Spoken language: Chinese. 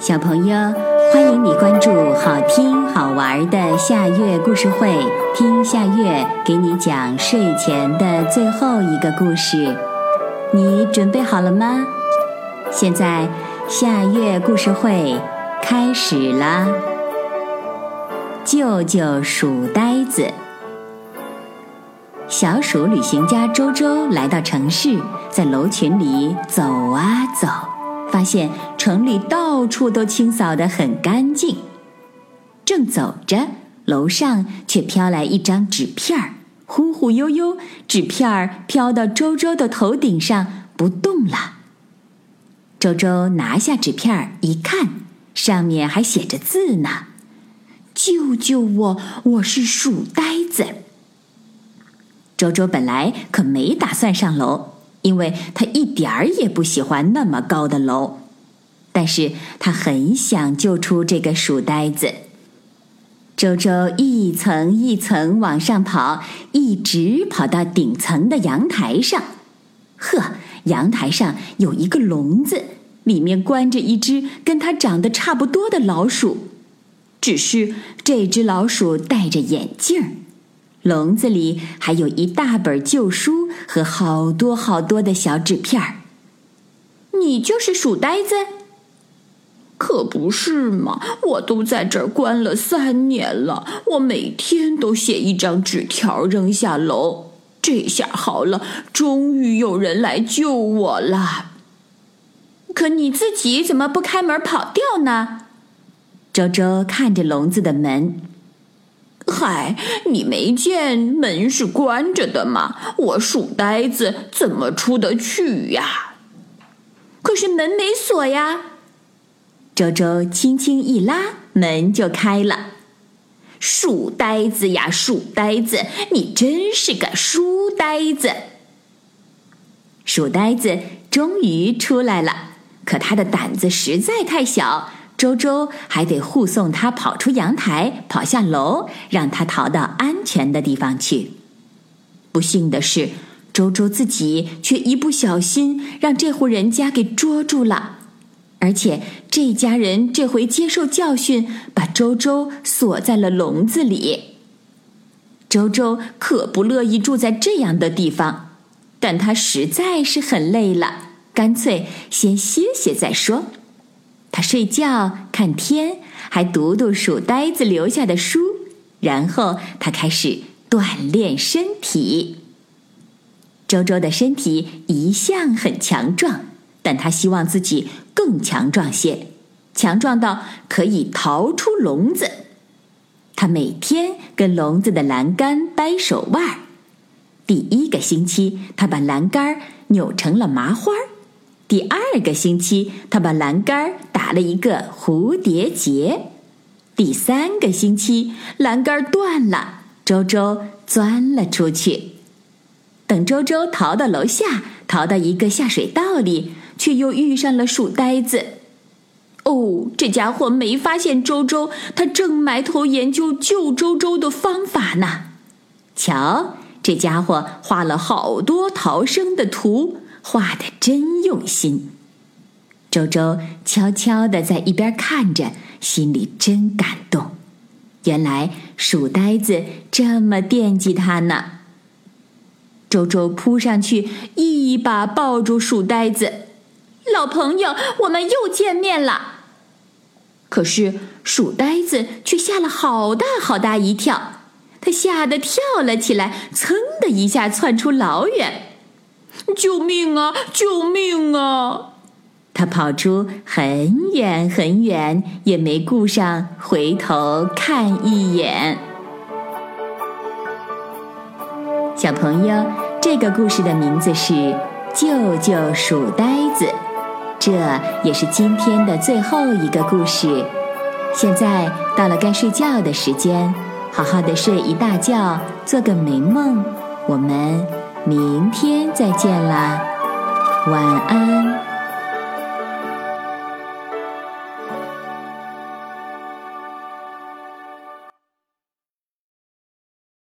小朋友，欢迎你关注好听好玩的夏月故事会，听夏月给你讲睡前的最后一个故事。你准备好了吗？现在夏月故事会开始啦！救救鼠呆子。小鼠旅行家周周来到城市，在楼群里走啊走。发现城里到处都清扫得很干净，正走着，楼上却飘来一张纸片儿，忽忽悠悠，纸片儿飘到周周的头顶上不动了。周周拿下纸片儿一看，上面还写着字呢：“救救我，我是鼠呆子。”周周本来可没打算上楼。因为他一点儿也不喜欢那么高的楼，但是他很想救出这个鼠呆子。周周一层一层往上跑，一直跑到顶层的阳台上。呵，阳台上有一个笼子，里面关着一只跟他长得差不多的老鼠，只是这只老鼠戴着眼镜儿。笼子里还有一大本旧书和好多好多的小纸片儿。你就是鼠呆子？可不是嘛！我都在这儿关了三年了，我每天都写一张纸条扔下楼。这下好了，终于有人来救我了。可你自己怎么不开门跑掉呢？周周看着笼子的门。嗨，你没见门是关着的吗？我鼠呆子怎么出得去呀？可是门没锁呀。周周轻轻一拉，门就开了。鼠呆子呀，鼠呆子，你真是个书呆子。鼠呆子终于出来了，可他的胆子实在太小。周周还得护送他跑出阳台，跑下楼，让他逃到安全的地方去。不幸的是，周周自己却一不小心让这户人家给捉住了，而且这家人这回接受教训，把周周锁在了笼子里。周周可不乐意住在这样的地方，但他实在是很累了，干脆先歇歇再说。他睡觉、看天，还读读鼠呆子留下的书，然后他开始锻炼身体。周周的身体一向很强壮，但他希望自己更强壮些，强壮到可以逃出笼子。他每天跟笼子的栏杆掰手腕儿。第一个星期，他把栏杆扭成了麻花儿。第二个星期，他把栏杆打了一个蝴蝶结。第三个星期，栏杆断了，周周钻了出去。等周周逃到楼下，逃到一个下水道里，却又遇上了鼠呆子。哦，这家伙没发现周周，他正埋头研究救周周的方法呢。瞧，这家伙画了好多逃生的图。画的真用心，周周悄悄的在一边看着，心里真感动。原来鼠呆子这么惦记他呢。周周扑上去，一把抱住鼠呆子，老朋友，我们又见面了。可是鼠呆子却吓了好大好大一跳，他吓得跳了起来，噌的一下窜出老远。救命啊！救命啊！他跑出很远很远，也没顾上回头看一眼。小朋友，这个故事的名字是《救救鼠呆子》，这也是今天的最后一个故事。现在到了该睡觉的时间，好好的睡一大觉，做个美梦。我们。明天再见啦，晚安。